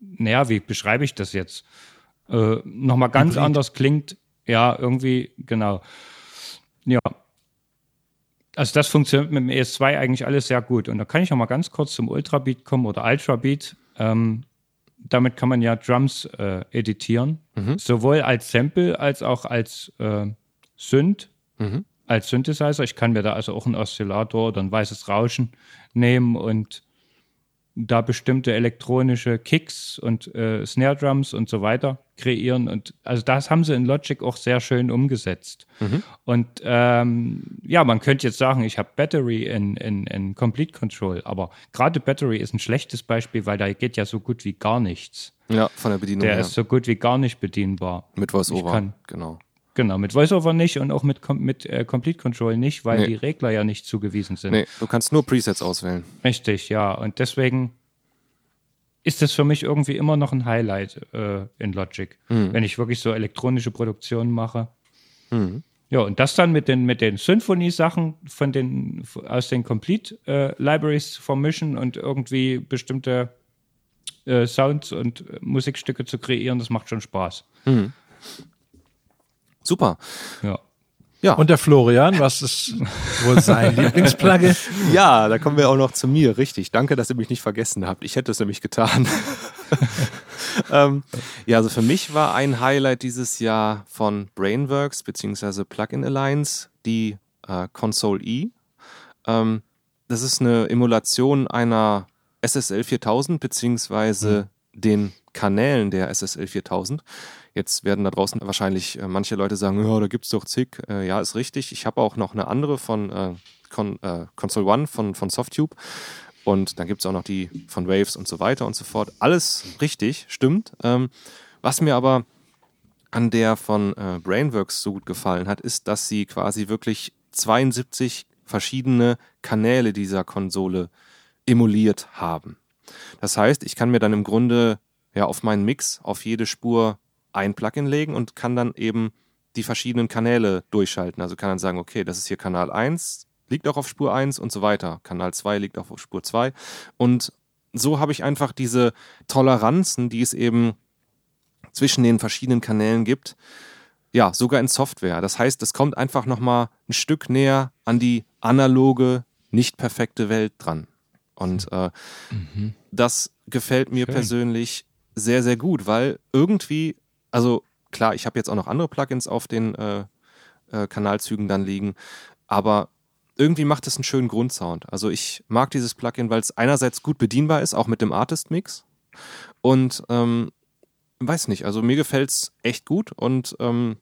naja, wie beschreibe ich das jetzt? Äh, Nochmal ganz anders klingt. Ja, irgendwie, genau. Ja. Also das funktioniert mit dem ES2 eigentlich alles sehr gut. Und da kann ich noch mal ganz kurz zum Ultrabeat kommen oder Ultrabeat. Ähm, damit kann man ja Drums äh, editieren, sowohl als Sample als auch als äh, Synth, als Synthesizer. Ich kann mir da also auch einen Oszillator oder ein weißes Rauschen nehmen und da bestimmte elektronische Kicks und äh, Snare Drums und so weiter kreieren. Und also das haben sie in Logic auch sehr schön umgesetzt. Und ähm, ja, man könnte jetzt sagen, ich habe Battery in, in, in Complete Control, aber gerade Battery ist ein schlechtes Beispiel, weil da geht ja so gut wie gar nichts. Ja, von der Bedienung Der her. ist so gut wie gar nicht bedienbar. Mit VoiceOver. Genau. Genau, mit VoiceOver nicht und auch mit, mit äh, Complete Control nicht, weil Nee. die Regler ja nicht zugewiesen sind. Nee, du kannst nur Presets auswählen. Richtig, ja. Und deswegen ist das für mich irgendwie immer noch ein Highlight äh, in Logic, wenn ich wirklich so elektronische Produktionen mache. Ja, und das dann mit den, mit den Symphony-Sachen von den, aus den Complete äh, Libraries vermischen und irgendwie bestimmte äh, Sounds und äh, Musikstücke zu kreieren, das macht schon Spaß. Super. Ja. Ja. Und der Florian, was ist wohl sein Lieblingsplugin? Ja, da kommen wir auch noch zu mir. Richtig. Danke, dass ihr mich nicht vergessen habt. Ich hätte es nämlich getan. ähm, ja, also für mich war ein Highlight dieses Jahr von Brainworks bzw. Plugin Alliance die äh, Console E. Ähm, das ist eine Emulation einer SSL 4000 beziehungsweise den Kanälen der SSL 4000. Jetzt werden da draußen wahrscheinlich äh, manche Leute sagen, ja, da gibt's doch zig. Äh, ja, ist richtig. Ich habe auch noch eine andere von äh, Con, äh, Console One von, von Softtube. Und dann gibt es auch noch die von Waves und so weiter und so fort. Alles richtig, stimmt. Ähm, was mir aber an der von äh, Brainworks so gut gefallen hat, ist, dass sie quasi wirklich 72 verschiedene Kanäle dieser Konsole emuliert haben. Das heißt, ich kann mir dann im Grunde ja auf meinen Mix auf jede Spur ein Plugin legen und kann dann eben die verschiedenen Kanäle durchschalten. Also kann dann sagen, okay, das ist hier Kanal 1, liegt auch auf Spur 1 und so weiter. Kanal 2 liegt auch auf Spur 2. Und so habe ich einfach diese Toleranzen, die es eben zwischen den verschiedenen Kanälen gibt, ja, sogar in Software. Das heißt, es kommt einfach nochmal ein Stück näher an die analoge, nicht perfekte Welt dran. Und äh, mhm. das gefällt mir Schön. persönlich sehr, sehr gut, weil irgendwie, also klar, ich habe jetzt auch noch andere Plugins auf den äh, äh, Kanalzügen dann liegen, aber irgendwie macht es einen schönen Grundsound. Also ich mag dieses Plugin, weil es einerseits gut bedienbar ist, auch mit dem Artist-Mix. Und ähm, weiß nicht, also mir gefällt es echt gut und ähm,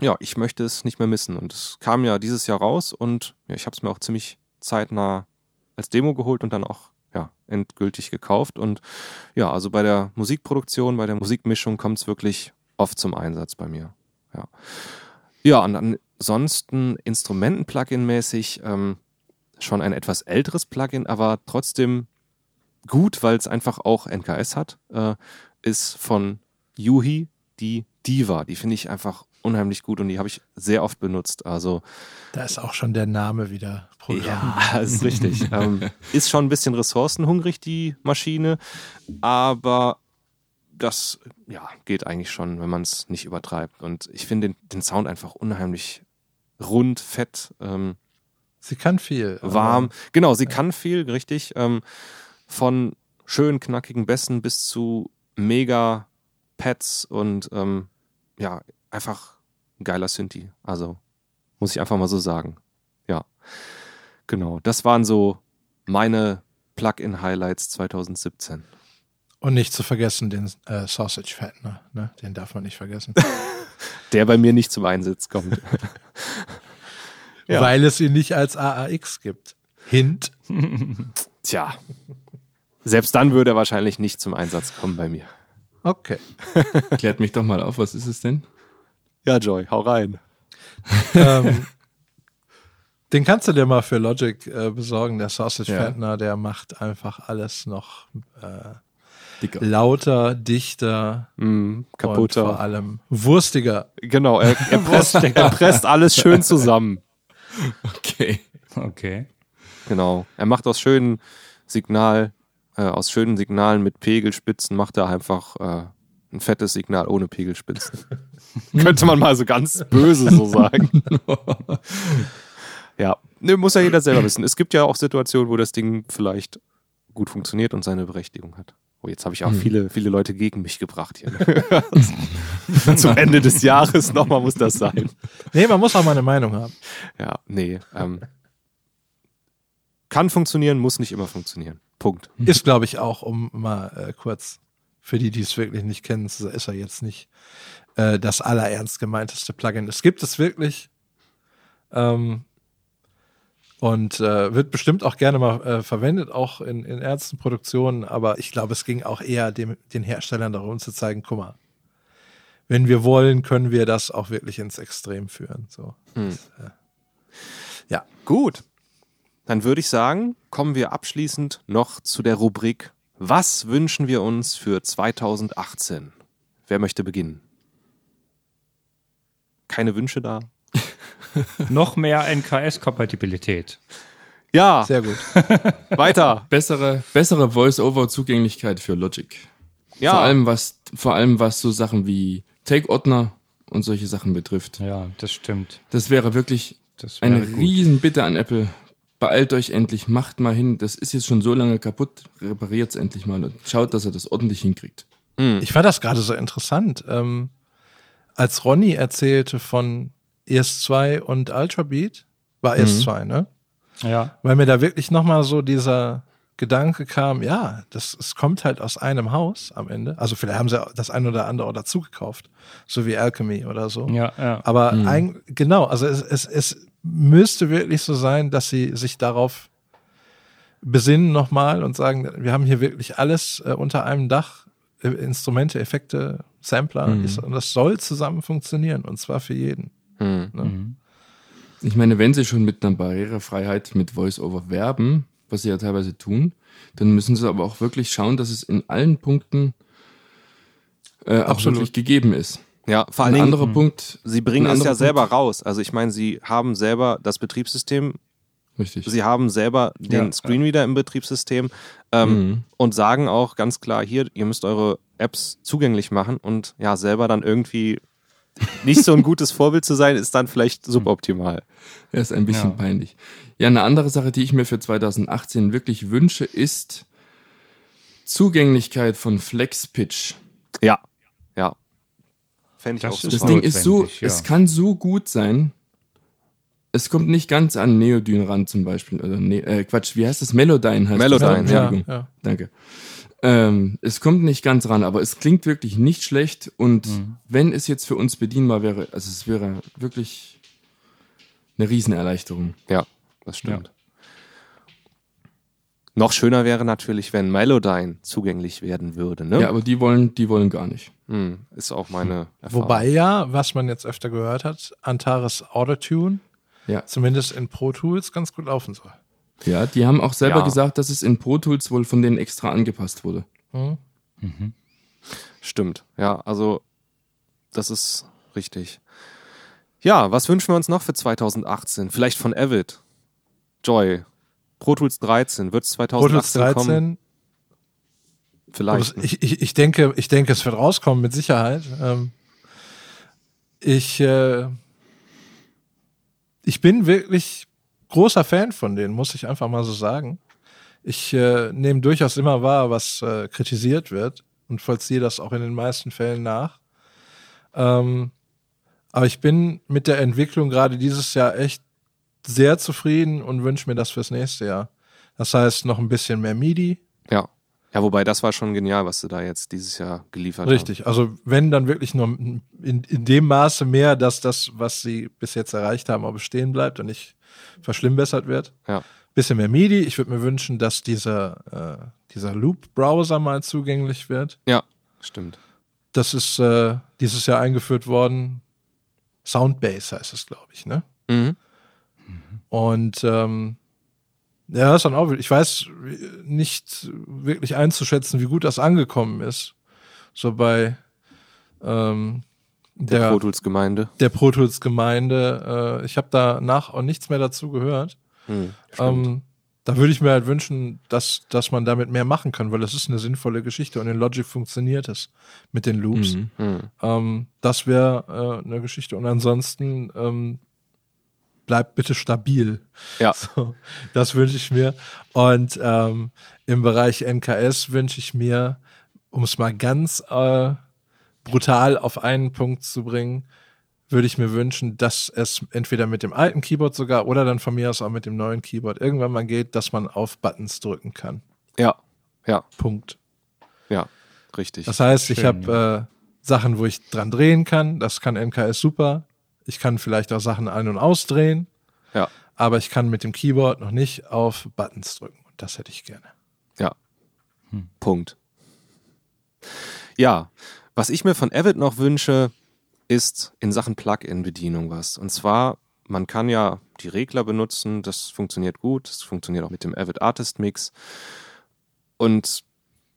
ja, ich möchte es nicht mehr missen. Und es kam ja dieses Jahr raus und ja, ich habe es mir auch ziemlich zeitnah als Demo geholt und dann auch ja, endgültig gekauft. Und ja, also bei der Musikproduktion, bei der Musikmischung kommt es wirklich oft zum Einsatz bei mir. Ja, ja und ansonsten Instrumenten-Plugin-mäßig ähm, schon ein etwas älteres Plugin, aber trotzdem gut, weil es einfach auch NKS hat, äh, ist von Yuhi die Diva. Die finde ich einfach unheimlich gut und die habe ich sehr oft benutzt. Also da ist auch schon der Name wieder Programm. Ja, ist richtig. ähm, ist schon ein bisschen ressourcenhungrig die Maschine, aber das ja, geht eigentlich schon, wenn man es nicht übertreibt. Und ich finde den, den, Sound einfach unheimlich rund, fett. Ähm, sie kann viel. Warm. Genau, sie ja. kann viel, richtig. Ähm, von schön knackigen Bässen bis zu mega Pads und ähm, ja, einfach ein geiler Synthi. Also muss ich einfach mal so sagen. Ja, genau. Das waren so meine Plugin-Highlights 2017. Und nicht zu vergessen den äh, Sausage Fattener, ne? den darf man nicht vergessen. Der bei mir nicht zum Einsatz kommt. ja. Weil es ihn nicht als AAX gibt. Hint. Tja, selbst dann würde er wahrscheinlich nicht zum Einsatz kommen bei mir. Okay. Klärt mich doch mal auf, was ist es denn? Ja, Joy, hau rein. ähm, den kannst du dir mal für Logic äh, besorgen. Der Sausage ja. der macht einfach alles noch äh, Dicker. lauter, dichter, mm, kaputter. Und vor allem wurstiger. Genau, er, er, presst, er presst alles schön zusammen. Okay. Okay. Genau. Er macht aus schönen Signal, äh, aus schönen Signalen mit Pegelspitzen macht er einfach äh, ein fettes Signal ohne Pegelspitzen. Könnte man mal so ganz böse so sagen. ja, ne, muss ja jeder selber wissen. Es gibt ja auch Situationen, wo das Ding vielleicht gut funktioniert und seine Berechtigung hat. Oh, jetzt habe ich auch hm. viele, viele Leute gegen mich gebracht hier. Zum Ende des Jahres nochmal muss das sein. Nee, man muss auch mal eine Meinung haben. Ja, nee. Ähm, kann funktionieren, muss nicht immer funktionieren. Punkt. Ist, glaube ich, auch, um mal äh, kurz für die, die es wirklich nicht kennen, ist er jetzt nicht äh, das allerernst gemeinteste Plugin. Es gibt es wirklich. Ähm, und äh, wird bestimmt auch gerne mal äh, verwendet, auch in, in ernsten Produktionen. Aber ich glaube, es ging auch eher dem, den Herstellern darum zu zeigen, guck mal, wenn wir wollen, können wir das auch wirklich ins Extrem führen. So. Hm. Das, äh, ja. Gut. Dann würde ich sagen, kommen wir abschließend noch zu der Rubrik Was wünschen wir uns für 2018? Wer möchte beginnen? Keine Wünsche da? noch mehr NKS-Kompatibilität. Ja. Sehr gut. Weiter. Bessere, bessere Voice-Over-Zugänglichkeit für Logic. Ja. Vor allem, was, vor allem, was so Sachen wie Take-Ordner und solche Sachen betrifft. Ja, das stimmt. Das wäre wirklich das wäre eine gut. Riesenbitte an Apple. Beeilt euch endlich, macht mal hin. Das ist jetzt schon so lange kaputt. Repariert es endlich mal und schaut, dass er das ordentlich hinkriegt. Mhm. Ich fand das gerade so interessant. Ähm, als Ronny erzählte von ES2 und Ultrabeat, war mhm. ES2, ne? Ja. Weil mir da wirklich nochmal so dieser Gedanke kam, ja, das, es kommt halt aus einem Haus am Ende. Also vielleicht haben sie das ein oder andere auch dazu gekauft, so wie Alchemy oder so. Ja, ja. Aber mhm. ein, genau, also es, es, es müsste wirklich so sein, dass sie sich darauf besinnen nochmal und sagen, wir haben hier wirklich alles äh, unter einem Dach, äh, Instrumente, Effekte, Sampler, Mhm. ist, und das soll zusammen funktionieren und zwar für jeden. Hm. Ne? Ich meine, wenn sie schon mit einer Barrierefreiheit mit VoiceOver werben, was sie ja teilweise tun, dann müssen sie aber auch wirklich schauen, dass es in allen Punkten äh, auch wirklich gegeben ist. Ja, vor allen Ein Dingen, anderer Punkt. sie bringen es ja anderer selber Punkt- raus. Also ich meine, sie haben selber das Betriebssystem, Richtig. sie haben selber den Ja, Screenreader im Betriebssystem ähm, Mhm. und sagen auch ganz klar, hier, ihr müsst eure Apps zugänglich machen und ja, selber dann irgendwie nicht so ein gutes Vorbild zu sein, ist dann vielleicht suboptimal. Er ist ein bisschen Ja. peinlich. Ja, eine andere Sache, die ich mir für 2018 wirklich wünsche, ist Zugänglichkeit von FlexPitch. Ja, ja. Fände ich Das auch super. Das Ding ist so, ja. es kann so gut sein. Es kommt nicht ganz an Neodyn ran zum Beispiel. Oder ne, äh, Quatsch, wie heißt das? Melodyne heißt Melodyne, das. ja. Entschuldigung. ja. Danke. Ähm, es kommt nicht ganz ran, aber es klingt wirklich nicht schlecht. Und Mhm. wenn es jetzt für uns bedienbar wäre, also es wäre wirklich eine Riesenerleichterung. Ja, das stimmt. Noch schöner wäre natürlich, wenn Melodyne zugänglich werden würde. Ne? Ja, aber die wollen, die wollen gar nicht. Hm, ist auch meine Erfahrung. Wobei ja, was man jetzt öfter gehört hat, Antares Autotune, Ja. zumindest in Pro Tools, ganz gut laufen soll. Ja, die haben auch selber Ja. gesagt, dass es in Pro Tools wohl von denen extra angepasst wurde. Hm? Stimmt, ja, also das ist richtig. Ja, was wünschen wir uns noch für 2018? Vielleicht von Avid. Joy. Pro Tools 13. Wird es Pro Tools 2018 kommen? 13, Vielleicht. Ich, ich, ich, denke, ich denke, es wird rauskommen, mit Sicherheit. Ähm, ich, äh, ich bin wirklich großer Fan von denen, muss ich einfach mal so sagen. Ich äh, nehme durchaus immer wahr, was äh, kritisiert wird und vollziehe das auch in den meisten Fällen nach. Ähm, aber ich bin mit der Entwicklung gerade dieses Jahr echt sehr zufrieden und wünsche mir das fürs nächste Jahr. Das heißt, noch ein bisschen mehr MIDI, ja. Ja, wobei das war schon genial, was sie da jetzt dieses Jahr geliefert haben. Richtig, also wenn dann wirklich nur in, in dem Maße mehr, dass das, was sie bis jetzt erreicht haben, auch bestehen bleibt und nicht verschlimmbessert wird. Ja. Bisschen mehr MIDI. Ich würde mir wünschen, dass dieser, äh, dieser Loop-Browser mal zugänglich wird. Ja, stimmt. Das ist äh, dieses Jahr eingeführt worden. Soundbase heißt es, glaube ich, ne? Mhm. Und ähm, ja, das ist dann auch, ich weiß nicht wirklich einzuschätzen, wie gut das angekommen ist. So bei ähm, Der, der, Pro Tools Gemeinde. der Pro Tools Gemeinde. Äh, ich habe danach auch nichts mehr dazu gehört. Stimmt. Ähm, da würde ich mir halt wünschen, dass, dass man damit mehr machen kann, weil das ist eine sinnvolle Geschichte und in Logic funktioniert es mit den Loops. Mhm. Mhm. Ähm, das wäre äh, eine Geschichte. Und ansonsten ähm, bleibt bitte stabil. Ja. So, das wünsche ich mir. Und ähm, im Bereich NKS wünsche ich mir, um es mal ganz äh, brutal auf einen Punkt zu bringen, würde ich mir wünschen, dass es entweder mit dem alten Keyboard sogar oder dann von mir aus auch mit dem neuen Keyboard irgendwann mal geht, dass man auf Buttons drücken kann. Ja, ja, Punkt. ja, richtig. Das heißt, ich Schön, habe äh, Sachen, wo ich dran drehen kann. Das kann NKS super. Ich kann vielleicht auch Sachen ein- und ausdrehen, ja, aber ich kann mit dem Keyboard noch nicht auf Buttons drücken. Und das hätte ich gerne. ja. Punkt. Ja, was ich mir von Avid noch wünsche, ist in Sachen Plugin-Bedienung was. Und zwar, man kann ja die Regler benutzen, das funktioniert gut, das funktioniert auch mit dem Avid Artist Mix. Und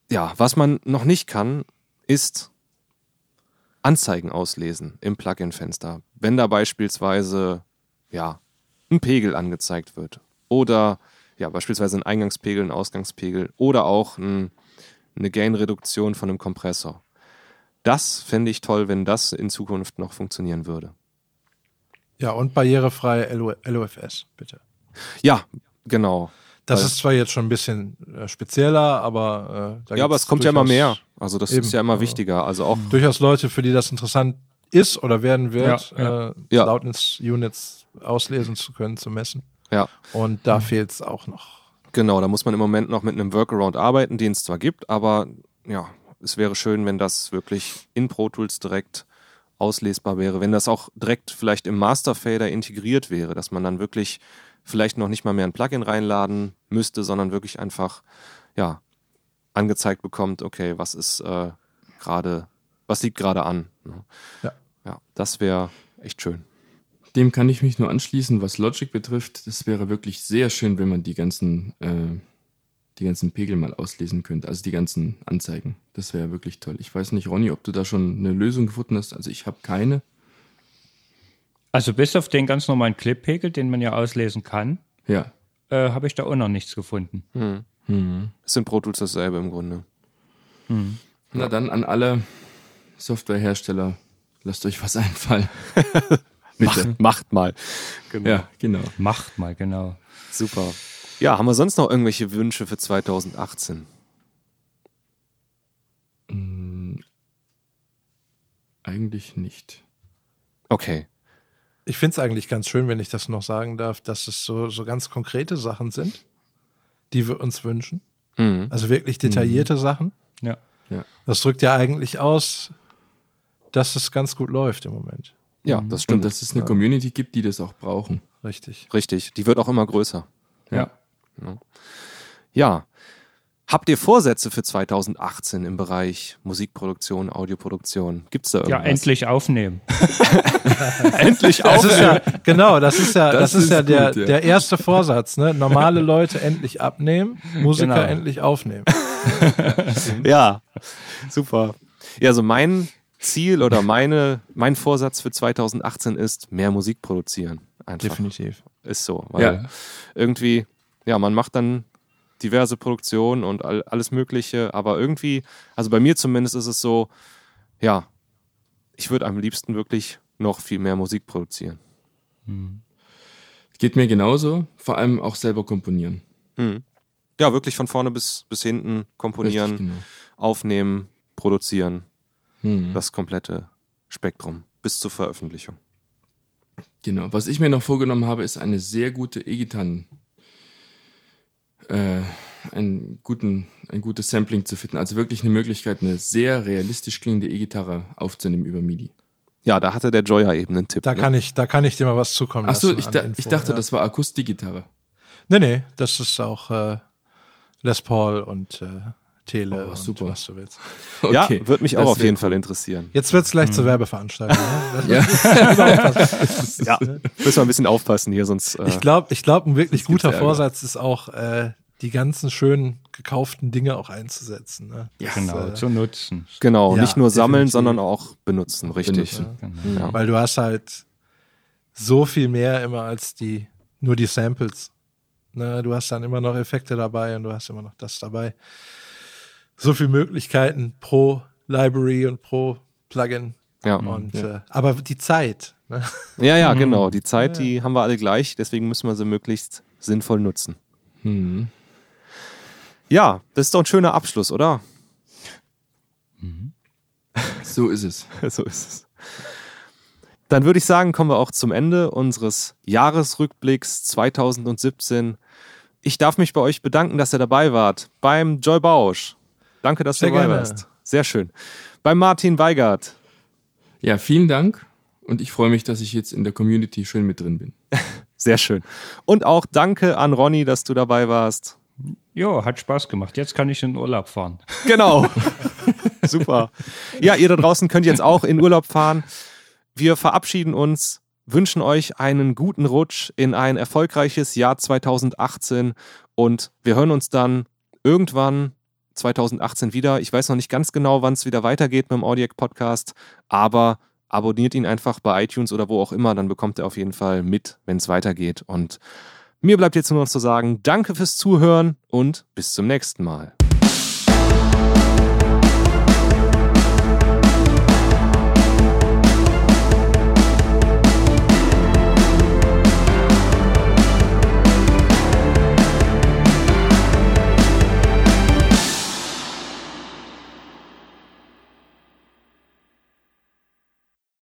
ja, was man noch nicht kann, ist Anzeigen auslesen im Plugin-Fenster. Wenn da beispielsweise ja, ein Pegel angezeigt wird oder ja, beispielsweise ein Eingangspegel, ein Ausgangspegel oder auch ein, eine Gain-Reduktion von einem Kompressor. Das fände ich toll, wenn das in Zukunft noch funktionieren würde. Ja, und barrierefrei LO LOFS, bitte. Ja, genau. Das Weil- ist zwar jetzt schon ein bisschen äh, spezieller, aber äh, da Ja, aber es kommt ja immer mehr. Also das Eben. ist ja immer wichtiger. Also auch Durchaus Leute, für die das interessant ist oder werden wird, Ja, ja. Äh, Ja. Loudness-Units auslesen zu können, zu messen. ja, Und da fehlt es auch noch. genau. Da muss man im Moment noch mit einem Workaround arbeiten, den es zwar gibt, aber ja, es wäre schön, wenn das wirklich in Pro Tools direkt auslesbar wäre, wenn das auch direkt vielleicht im Master Fader integriert wäre, dass man dann wirklich vielleicht noch nicht mal mehr ein Plugin reinladen müsste, sondern wirklich einfach, ja, angezeigt bekommt, okay, was ist äh, gerade, was liegt gerade an. Ne? Ja. Ja, das wäre echt schön. Dem kann ich mich nur anschließen, was Logic betrifft. Das wäre wirklich sehr schön, wenn man die ganzen, äh, die ganzen Pegel mal auslesen könnte, also die ganzen Anzeigen. Das wäre wirklich toll. Ich weiß nicht, Ronny, ob du da schon eine Lösung gefunden hast. Also ich habe keine. Also bis auf den ganz normalen Clip-Pegel, den man ja auslesen kann, Ja. äh, habe ich da auch noch nichts gefunden. Ist in Pro Tools dasselbe im Grunde. Na dann an alle Softwarehersteller, lasst euch was einfallen. Macht, macht mal. Genau. Ja, genau. Macht mal, genau. Super. Ja, haben wir sonst noch irgendwelche Wünsche für 2018? Eigentlich nicht. Okay. Ich finde es eigentlich ganz schön, wenn ich das noch sagen darf, dass es so, so ganz konkrete Sachen sind, die wir uns wünschen. Mhm. Also wirklich detaillierte Sachen. Ja. Das drückt ja eigentlich aus, dass es ganz gut läuft im Moment. Ja, das Und stimmt. dass es eine Community gibt, die das auch brauchen. Richtig. Richtig. Die wird auch immer größer. Ja. Ja. Habt ihr Vorsätze für 2018 im Bereich Musikproduktion, Audioproduktion? Gibt's da irgendwas? Ja, endlich aufnehmen. endlich Das auf. ist ja, genau, das ist ja, das, Das ist ja ist der, gut, ja. der erste Vorsatz, ne? Normale Leute endlich abnehmen, Musiker Genau. endlich aufnehmen. Ja, super. Ja, also mein Ziel oder meine, mein Vorsatz für 2018 ist, mehr Musik produzieren. Einfach. Definitiv. Ist so. Weil Ja. irgendwie, ja, man macht dann diverse Produktionen und all, alles Mögliche, aber irgendwie, also bei mir zumindest ist es so, ja, ich würde am liebsten wirklich noch viel mehr Musik produzieren. Geht mir genauso, vor allem auch selber komponieren. Ja, wirklich von vorne bis, bis hinten komponieren, Richtig, genau. aufnehmen, produzieren. Hm. Das komplette Spektrum bis zur Veröffentlichung. Genau. Was ich mir noch vorgenommen habe, ist eine sehr gute E-Gitarren, äh, einen guten, ein gutes Sampling zu finden. Also wirklich eine Möglichkeit, eine sehr realistisch klingende E-Gitarre aufzunehmen über MIDI. Ja, da hatte der Joya eben einen Tipp. Da ne? kann ich, da kann ich dir mal was zukommen Ach so, lassen. ich, da, Info, ich dachte, ja. das war Akustikgitarre. Nee, nee, das ist auch äh, Les Paul und äh, Tele Oh, und super. was du willst. Ja, Okay, wird mich auch das auf jeden. Fall interessieren. Jetzt wird's gleich zur Werbeveranstaltung. Ne? Ja, müssen wir ein bisschen aufpassen hier, sonst. Äh, Ich glaube, ich glaub, ein wirklich guter. Vorsatz ist auch, äh, die ganzen schönen gekauften Dinge auch einzusetzen. Ne? Ja, Genau, äh, zu nutzen. genau, Ja, nicht nur sammeln, definitiv. sondern auch benutzen, richtig. Benutzen. Genau. Ja. Weil du hast halt so viel mehr immer als die, nur die Samples. Ne, du hast dann immer noch Effekte dabei und du hast immer noch das dabei. So viele Möglichkeiten pro Library und pro Plugin. Ja, Und, Äh, aber die Zeit. Ne? ja, ja, genau. Die Zeit, die haben wir alle gleich, deswegen müssen wir sie möglichst sinnvoll nutzen. Hm. Ja, das ist doch ein schöner Abschluss, oder? So ist es. so ist es. Dann würde ich sagen, kommen wir auch zum Ende unseres Jahresrückblicks 2017. Ich darf mich bei euch bedanken, dass ihr dabei wart. Beim Joy Bausch. Danke, dass Sehr du dabei gerne. warst. Sehr schön. Beim Martin Weigert. Ja, vielen Dank. Und ich freue mich, dass ich jetzt in der Community schön mit drin bin. Sehr schön. Und auch danke an Ronny, dass du dabei warst. Jo, hat Spaß gemacht. Jetzt kann ich in Urlaub fahren. Genau. Super. Ja, ihr da draußen könnt jetzt auch in Urlaub fahren. Wir verabschieden uns, wünschen euch einen guten Rutsch in ein erfolgreiches Jahr 2018 und wir hören uns dann irgendwann 2018 wieder. Ich weiß noch nicht ganz genau, wann es wieder weitergeht mit dem Audiac Podcast, aber abonniert ihn einfach bei iTunes oder wo auch immer, dann bekommt ihr auf jeden Fall mit, wenn es weitergeht. Und mir bleibt jetzt nur noch zu sagen, danke fürs Zuhören und bis zum nächsten Mal.